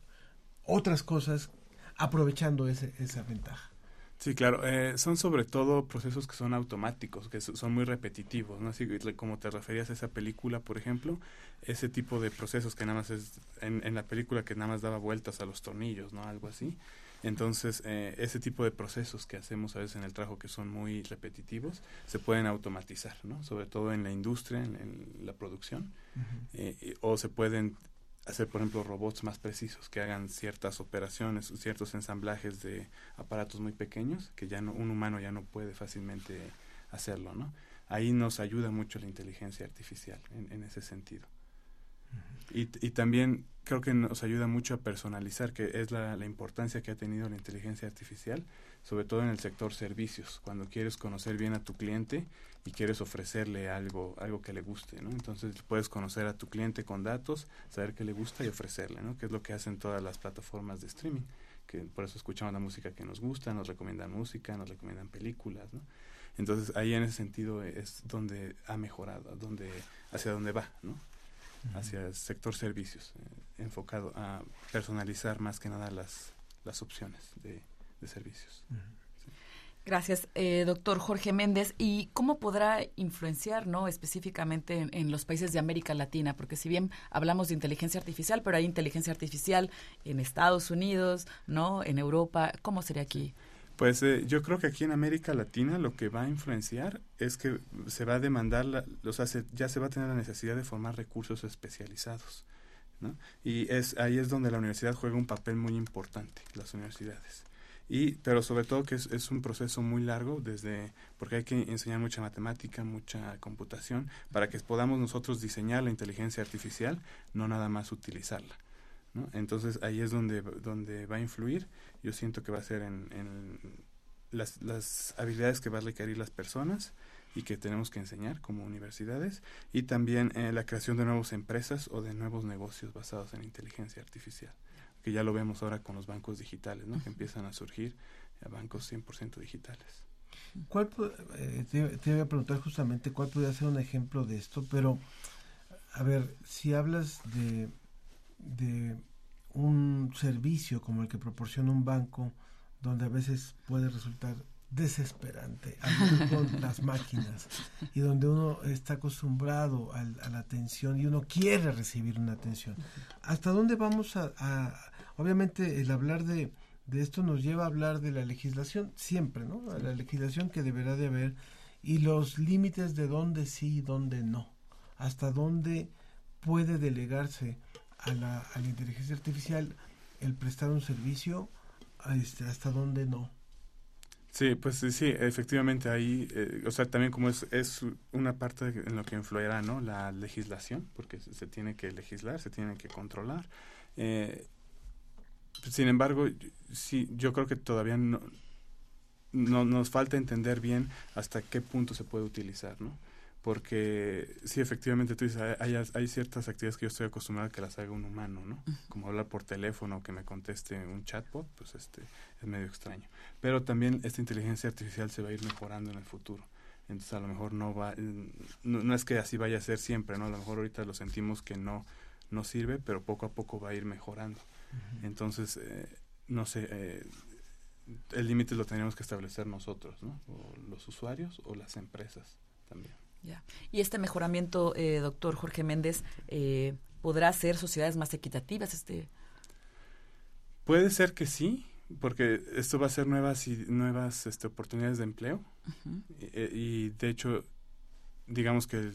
otras cosas aprovechando ese, esa ventaja. Sí, claro. Eh, son sobre todo procesos que son automáticos, que son muy repetitivos, ¿no? Así como te referías a esa película, por ejemplo, ese tipo de procesos que nada más es en, en la película que nada más daba vueltas a los tornillos, ¿no? Algo así. Entonces, eh, ese tipo de procesos que hacemos a veces en el trabajo que son muy repetitivos, se pueden automatizar, ¿no? Sobre todo en la industria, en, la producción, eh, o se pueden hacer, por ejemplo, robots más precisos que hagan ciertas operaciones, ciertos ensamblajes de aparatos muy pequeños que ya no, un humano ya no puede fácilmente hacerlo, ¿no? Ahí nos ayuda mucho la inteligencia artificial en ese sentido. Y, y, también creo que nos ayuda mucho a personalizar, que es la, la, importancia que ha tenido la inteligencia artificial, sobre todo en el sector servicios, cuando quieres conocer bien a tu cliente y quieres ofrecerle algo, algo que le guste, ¿no? Entonces puedes conocer a tu cliente con datos, saber qué le gusta y ofrecerle, ¿no? Que es lo que hacen todas las plataformas de streaming, que por eso escuchamos la música que nos gusta, nos recomiendan música, nos recomiendan películas, ¿no? Entonces ahí en ese sentido es donde ha mejorado, donde hacia dónde va, ¿no? Hacia el sector servicios, eh, enfocado a personalizar más que nada las, las opciones de, servicios. Gracias, eh, doctor Jorge Méndez. ¿Y cómo podrá influenciar, no, específicamente en, en, los países de América Latina? Porque si bien hablamos de inteligencia artificial, pero hay inteligencia artificial en Estados Unidos, no, en Europa. ¿Cómo sería aquí? Pues eh, yo creo que aquí en América Latina lo que va a influenciar es que se va a demandar, la, o sea, ya se va a tener la necesidad de formar recursos especializados. ¿no? Y es ahí es donde la universidad juega un papel muy importante, las universidades. Y, pero sobre todo que es, es, un proceso muy largo desde porque hay que enseñar mucha matemática, mucha computación para que podamos nosotros diseñar la inteligencia artificial, no nada más utilizarla. ¿No? Entonces ahí es donde, donde va a influir. Yo siento que va a ser en, en las, las habilidades que va a requerir las personas y que tenemos que enseñar como universidades y también en la creación de nuevas empresas o de nuevos negocios basados en inteligencia artificial que ya lo vemos ahora con los bancos digitales, ¿no? que empiezan a surgir bancos 100% digitales. ¿Cuál, eh, te, voy a preguntar justamente cuál podría ser un ejemplo de esto, pero a ver, si hablas de, de un servicio como el que proporciona un banco, donde a veces puede resultar desesperante con las máquinas y donde uno está acostumbrado a, la atención y uno quiere recibir una atención. ¿Hasta dónde vamos a, obviamente el hablar de, de, esto nos lleva a hablar de la legislación siempre, ¿no? la legislación que deberá de haber y los límites de dónde sí y dónde no. Hasta dónde puede delegarse a la, inteligencia artificial el prestar un servicio, este, hasta dónde no. Sí, pues sí, efectivamente ahí, eh, o sea, también como es, es una parte en lo que influirá, ¿no? La legislación, porque se tiene que legislar, se tiene que controlar. Eh, sin embargo, sí, yo creo que todavía no, no, nos falta entender bien hasta qué punto se puede utilizar, ¿no? Porque sí, efectivamente tú dices, hay, hay, ciertas actividades que yo estoy acostumbrado a que las haga un humano, ¿no? Como hablar por teléfono o que me conteste un chatbot, pues este es medio extraño. Pero también esta inteligencia artificial se va a ir mejorando en el futuro. Entonces a lo mejor no va, no, es que así vaya a ser siempre, ¿no? A lo mejor ahorita lo sentimos que no, no sirve, pero poco a poco va a ir mejorando. Entonces, eh, no sé, eh, el límite lo tenemos que establecer nosotros, ¿no? O los usuarios o las empresas también. Y este mejoramiento, eh, doctor Jorge Méndez, eh, ¿podrá hacer sociedades más equitativas? Este... Puede ser que sí, porque esto va a ser nuevas y nuevas este, oportunidades de empleo. Eh, y, de hecho, digamos que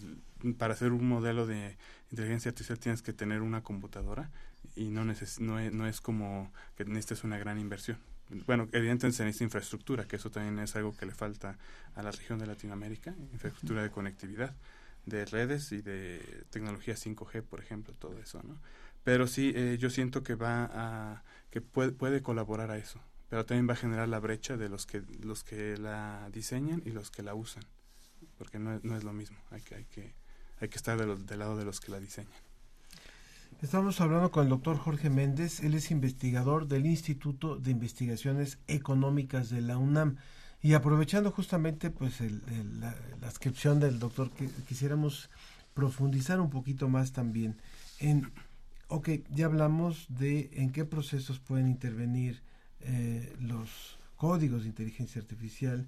para hacer un modelo de inteligencia artificial tienes que tener una computadora y no, neces no, es, no es como que necesites una gran inversión bueno, evidentemente se necesita infraestructura, que eso también es algo que le falta a la región de Latinoamérica, infraestructura de conectividad, de redes y de tecnología 5G, por ejemplo, todo eso, ¿no? Pero sí, eh, yo siento que va a, que puede, puede colaborar a eso, pero también va a generar la brecha de los que, los que la diseñan y los que la usan, porque no, no es lo mismo, hay que, hay que, hay que estar del lado de los que la diseñan. Estamos hablando con el doctor Jorge Méndez, él es investigador del Instituto de Investigaciones Económicas de la UNAM. Y aprovechando justamente pues la, descripción del doctor, que quisiéramos profundizar un poquito más también en, ok, ya hablamos de en qué procesos pueden intervenir eh, los códigos de inteligencia artificial,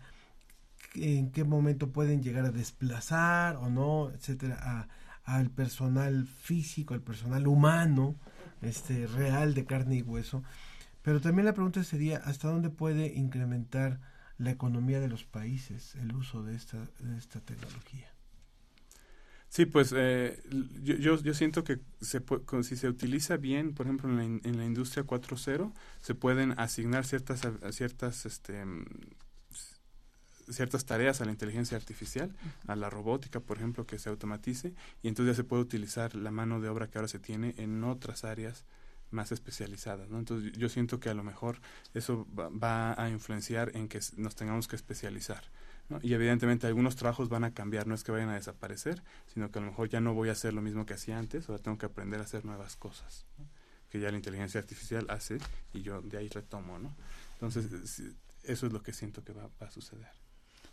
en qué momento pueden llegar a desplazar o no, etcétera, al personal físico, al personal humano, este real de carne y hueso. Pero también la pregunta sería hasta dónde puede incrementar la economía de los países el uso de esta, de esta tecnología. Sí, pues eh, yo, yo, yo, siento que se si se utiliza bien, por ejemplo, en la, en la industria 4.0, se pueden asignar ciertas, ciertas este, ciertas tareas a la inteligencia artificial, a la robótica, por ejemplo, que se automatice, y entonces ya se puede utilizar la mano de obra que ahora se tiene en otras áreas más especializadas, ¿no? Entonces yo siento que a lo mejor eso va, a influenciar en que nos tengamos que especializar, ¿no? Y evidentemente algunos trabajos van a cambiar, no es que vayan a desaparecer, sino que a lo mejor ya no voy a hacer lo mismo que hacía antes, ahora tengo que aprender a hacer nuevas cosas, que ya la inteligencia artificial hace y yo de ahí retomo, ¿no? Entonces eso es lo que siento que va a suceder.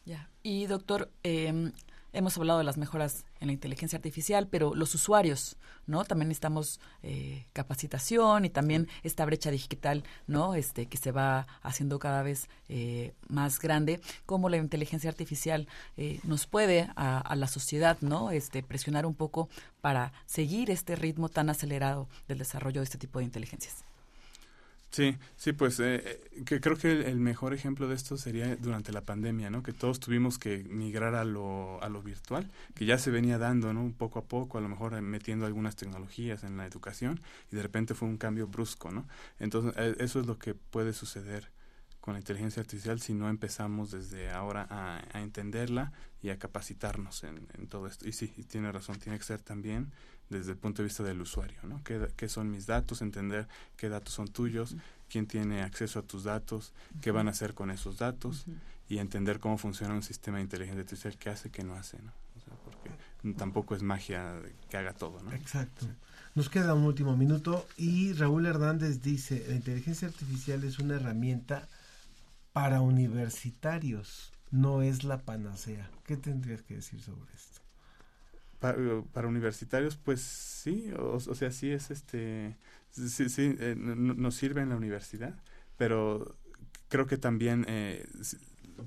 Ya. Y doctor, em, hemos hablado de las mejoras en la inteligencia artificial, pero los usuarios, ¿no? También necesitamos eh, capacitación y también esta brecha digital, ¿no? Este que se va haciendo cada vez eh, más grande. Cómo la inteligencia artificial eh, nos puede a, a, la sociedad, ¿no? Este presionar un poco para seguir este ritmo tan acelerado del desarrollo de este tipo de inteligencias. Sí, sí, pues eh, eh, que creo que el, mejor ejemplo de esto sería durante la pandemia, ¿no? Que todos tuvimos que migrar a lo, a lo virtual, que ya se venía dando, ¿no? Poco a poco, a lo mejor eh, metiendo algunas tecnologías en la educación y de repente fue un cambio brusco, ¿no? Entonces, eso es lo que puede suceder con la inteligencia artificial si no empezamos desde ahora a, entenderla y a capacitarnos en, todo esto. Y sí, tiene razón, tiene que ser también desde el punto de vista del usuario, ¿no? ¿Qué, son mis datos? Entender qué datos son tuyos, quién tiene acceso a tus datos, qué van a hacer con esos datos y entender cómo funciona un sistema de inteligencia artificial, qué hace, qué no hace, ¿no? porque tampoco es magia que haga todo, ¿no? Exacto. Nos queda un último minuto y Raúl Hernández dice, la inteligencia artificial es una herramienta para universitarios, no es la panacea. ¿Qué tendrías que decir sobre esto? Para, universitarios, pues sí, o, sea, sí es este, sí, sí eh, nos sirve en la universidad, pero creo que también eh,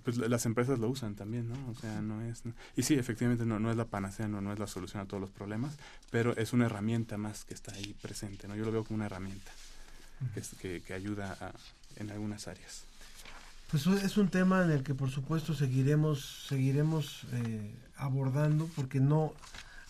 pues las empresas lo usan también, ¿no? O sea, no es... Y sí, efectivamente no, no es la panacea, no, no es la solución a todos los problemas, pero es una herramienta más que está ahí presente, ¿no? Yo lo veo como una herramienta que, que, ayuda en algunas áreas. Pues es un tema en el que por supuesto seguiremos, seguiremos eh, abordando porque no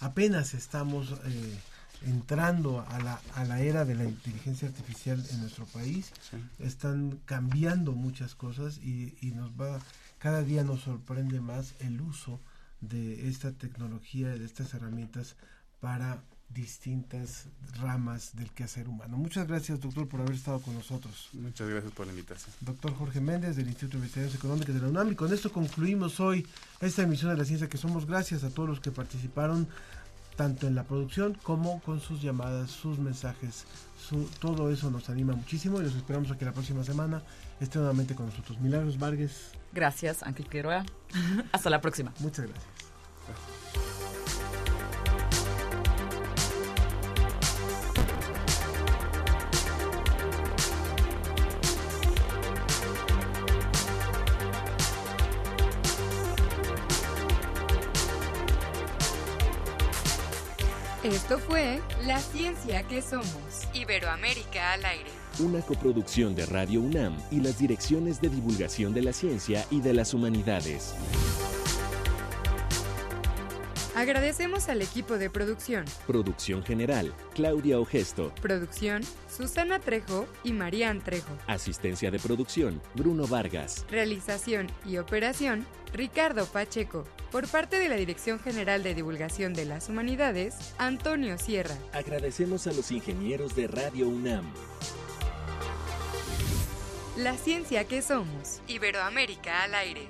apenas estamos eh, entrando a la, a la era de la inteligencia artificial en nuestro país. Están cambiando muchas cosas y, y, nos va, cada día nos sorprende más el uso de esta tecnología, de estas herramientas para distintas ramas del quehacer humano. Muchas gracias, doctor, por haber estado con nosotros. Muchas gracias por la invitación. Doctor Jorge Méndez, del Instituto de Investigaciones Económicas de la UNAM. Y con esto concluimos hoy esta emisión de la ciencia que somos. Gracias a todos los que participaron tanto en la producción como con sus llamadas, sus mensajes. Su, todo eso nos anima muchísimo y los esperamos aquí la próxima semana esté nuevamente con nosotros. Milagros Vargas. Gracias, Ángel Quiroga. Hasta la próxima. Muchas gracias. Esto fue La Ciencia que Somos. Iberoamérica al aire. Una coproducción de Radio UNAM y las direcciones de divulgación de la ciencia y de las humanidades. Agradecemos al equipo de producción. Producción general, Claudia Ogesto. Producción, Susana Trejo y Marían Trejo. Asistencia de producción, Bruno Vargas. Realización y operación, Ricardo Pacheco. Por parte de la Dirección General de Divulgación de las Humanidades, Antonio Sierra. Agradecemos a los ingenieros de Radio UNAM. La ciencia que somos. Iberoamérica al aire.